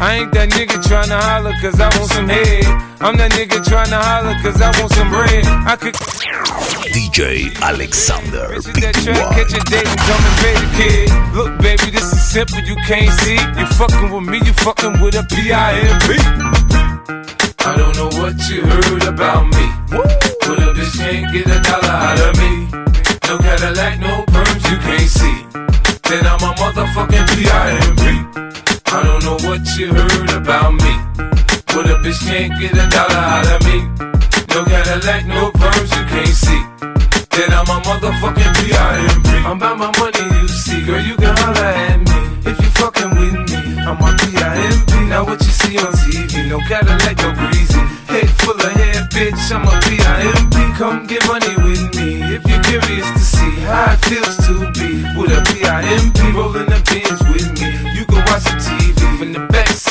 I ain't that nigga tryna holler cause I want some head. I'm that nigga tryna holler cause I want some bread. I could DJ Alexander that catch a date and come and the kid. Look, baby, this is simple, you can't see. You fucking with me, you fucking with a P-I-M-P. I don't know what you heard about me. But a bitch can't get a dollar out of me. No Cadillac, no perms you can't see. Then I'm a motherfucking P.I.M.P. I don't know what you heard about me. But a bitch can't get a dollar out of me. No Cadillac, no perms you can't see. Then I'm a motherfucking P.I.M.P. I'm about my money, you see. Girl, you can holler at me. If you fucking with me, I'm a P.I.M.P. Now what you see on TV, no Cadillac, no greasy. Head full of hair, bitch, I'm a P.I.M.P. Come get money with me. If you're curious to see how it feels to be with a P.I.M.P. rolling the bins with me. You can watch the TV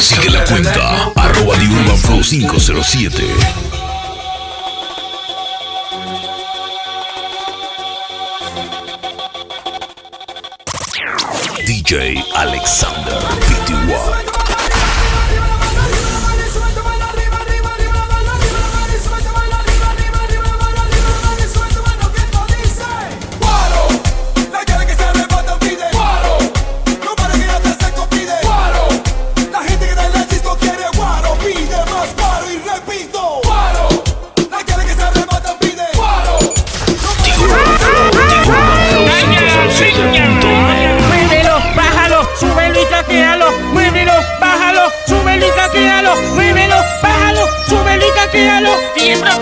Sigue la cuenta arroba de Urban Flow 507. DJ Alexander bájalo, súbelo y taquíalo, tiembla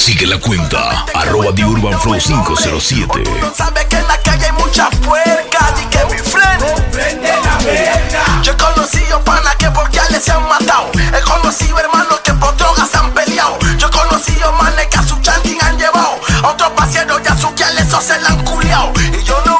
Sigue la cuenta, arroba The Urban Flow 507. Sabes que en la calle hay muchas puercas y que mi friend Yo he conocido panas que por ya les se han matado. He conocido hermanos que por drogas han peleado. Yo he conocido manes que a su chanting han llevado. A otros paseros ya su les o se la han culiao. Y yo no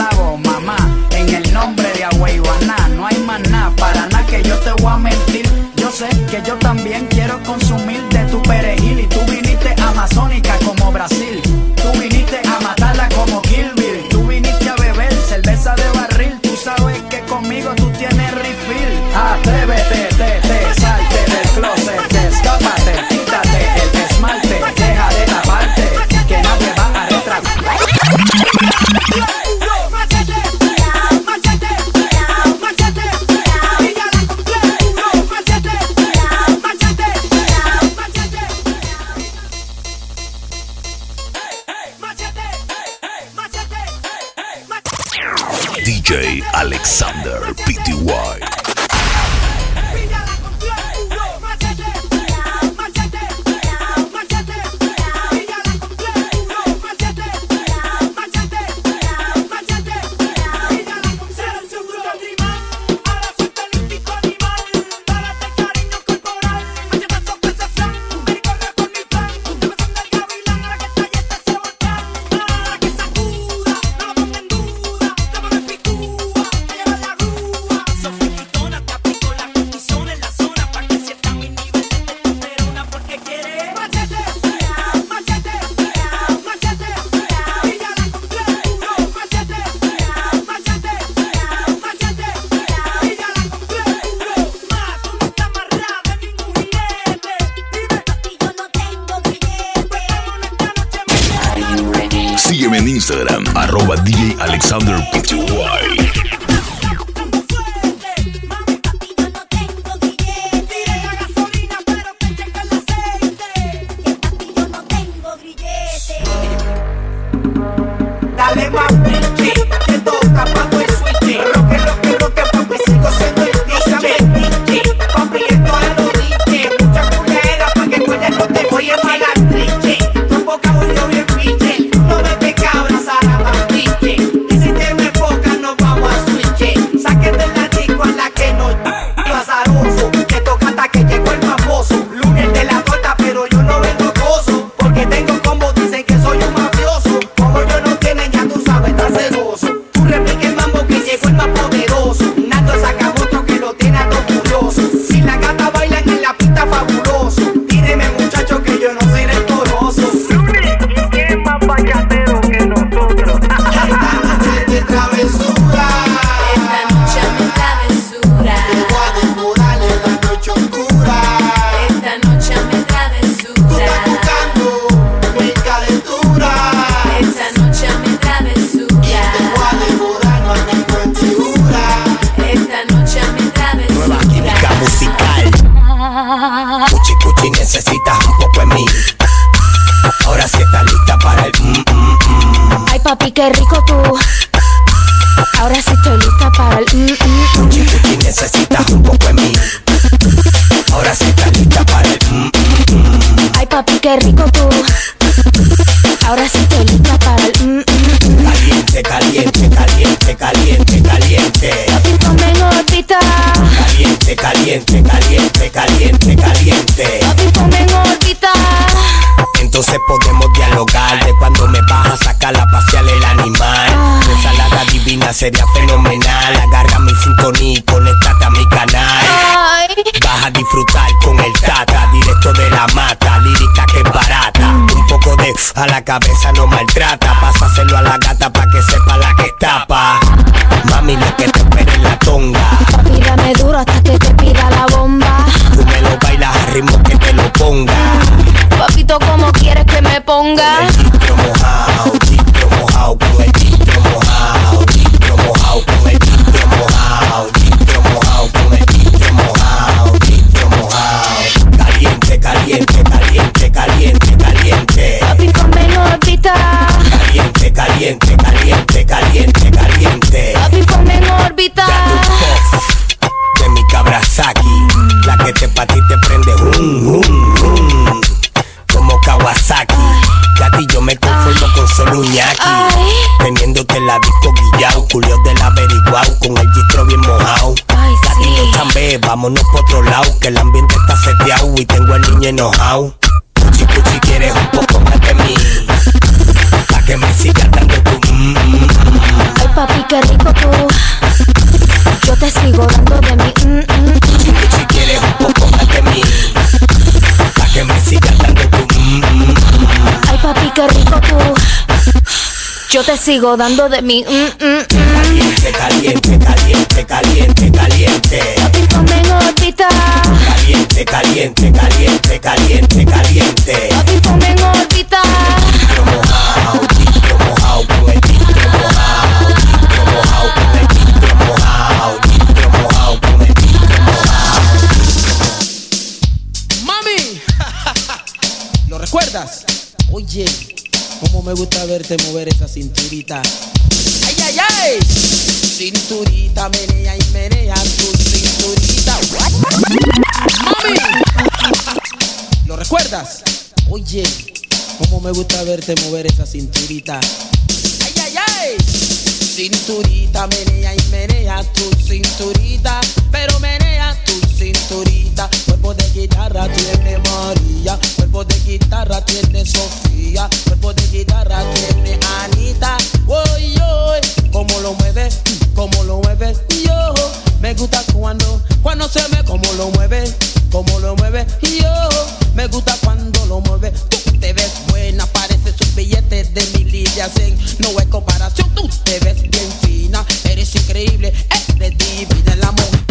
voy a mentir. Yo sé que yo también Instagram, arroba DJ Alexander Pty. Sería fenomenal. Agarra mi sintonía y conéctate a mi canal. Vas a disfrutar con el tata, directo de la mata, lírica que es barata. Un poco de a la cabeza no maltrata. Pásaselo a la gata pa' que sepa la que tapa. Mami, lo que te espera en la tonga. papi, dame duro hasta que te pida la bomba. Tú me lo bailas al ritmo que te lo ponga. Papito, ¿cómo quieres que me ponga? El enojado. Cuchi cuchi quieres un poco más de mí, pa' que me sigas dando tu mm, mm, mm. Ay, papi, qué rico tú. Yo te sigo dando de mi mm, mm. Cuchi cuchi quieres un poco más de mí, pa' que me sigas dando tu mm, mm, mm. Ay, papi, qué rico tú. Yo te sigo dando de mm, mm, mm. Caliente, caliente, caliente, caliente, caliente. Caliente, caliente, caliente, caliente, caliente. Papi, ponme en órbita. Distro mojao, distro mojao, con el distro mojao, distro mojao, con el distro mojao, distro mojao, con el distro mojao. ¡Mami! ¿Lo recuerdas? Oye, cómo me gusta verte mover esa cinturita. ¡Ay, ay, ay! Cinturita, menea y menea tu cinturita. ¡Mami! Oye, cómo me gusta verte mover esa cinturita. ¡Ay, ay, ay! Cinturita, menea y menea tu cinturita, pero menea tu cinturita. Cuerpo de guitarra tiene María, cuerpo de guitarra tiene Sofía, cuerpo de guitarra tiene Anita. Uy, uy, cómo lo mueve, cómo lo mueve. Yo me gusta cuando, cuando se me, cómo lo mueve, cómo lo mueve. Yo me gusta cuando lo mueve. Tú te ves buena, pareces un billete de mil y. No hay comparación, tú te ves bien fina, eres increíble, eres divina el amor.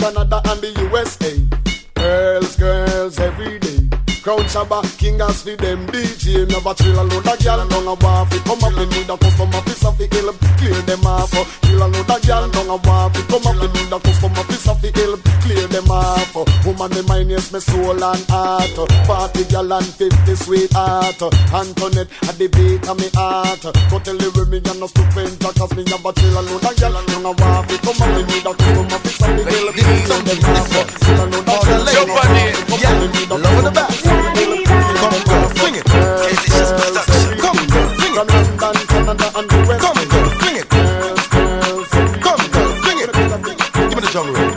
Canada, and the USA. Girls, girls every day. Crown Shabba, King as for them DJ Never chill a load of gal down a waffy Come up, me need a customer the hill. Clear them off. Chill a load of gal down a waffy Come up, me need a customer the hill. Clear them off. Woman, me mind yes, me soul and heart. Party gal and 50 sweetheart Antoinette, at the beat of me heart. Go tell the women you're not stupid Cause me a chill a load of gal. Down a waffy Come up, me of the hill. Clear off. Chill a load of gal down a Come up, me need a Lower the girl, jungle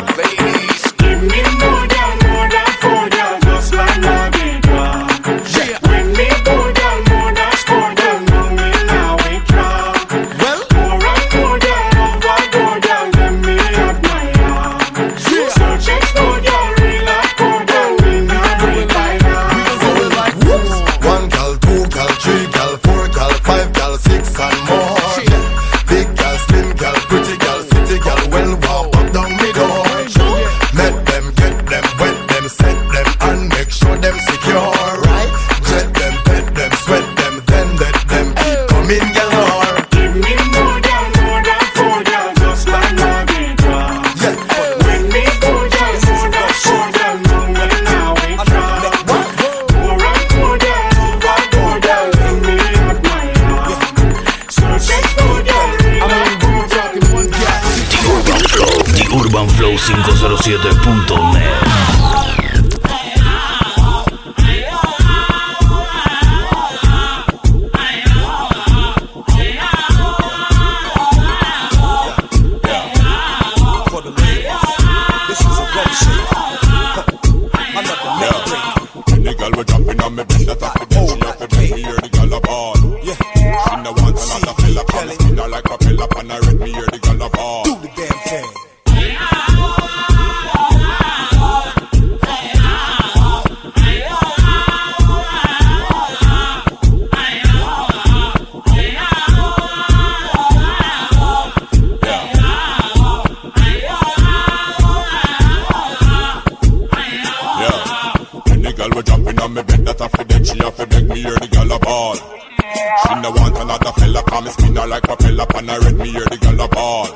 her like a fella, and I read me hear the girl a ball.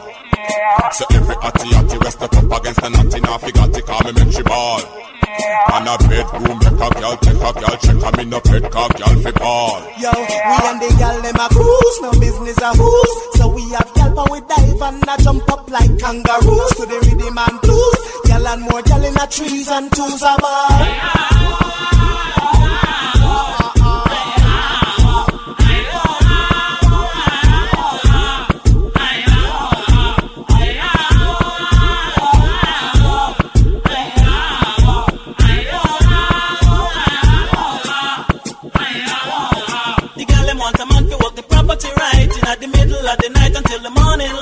So every atty atty we step up against the natty, now fi got it, call me make she ball. On a bedroom, make a girl take a girl, check a me no pet, call girl fi ball. Yo, we and the gal them a cruise, no business a who's. So we have gal but we dive and a jump up like kangaroos to the rhythm and blues. Gal and more gal in the trees and twos a bar.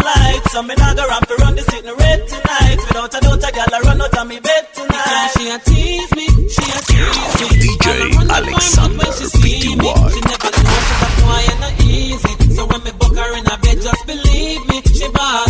Light So me not go ramp to run the sitting red tonight. Without a doubt a girl a run out of me bed tonight. She a tease me, she a tease me. DJ Alexander She PTY. never know so that boy ain't not easy. So when me book her in a bed just believe me She bad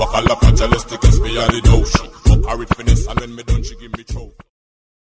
She say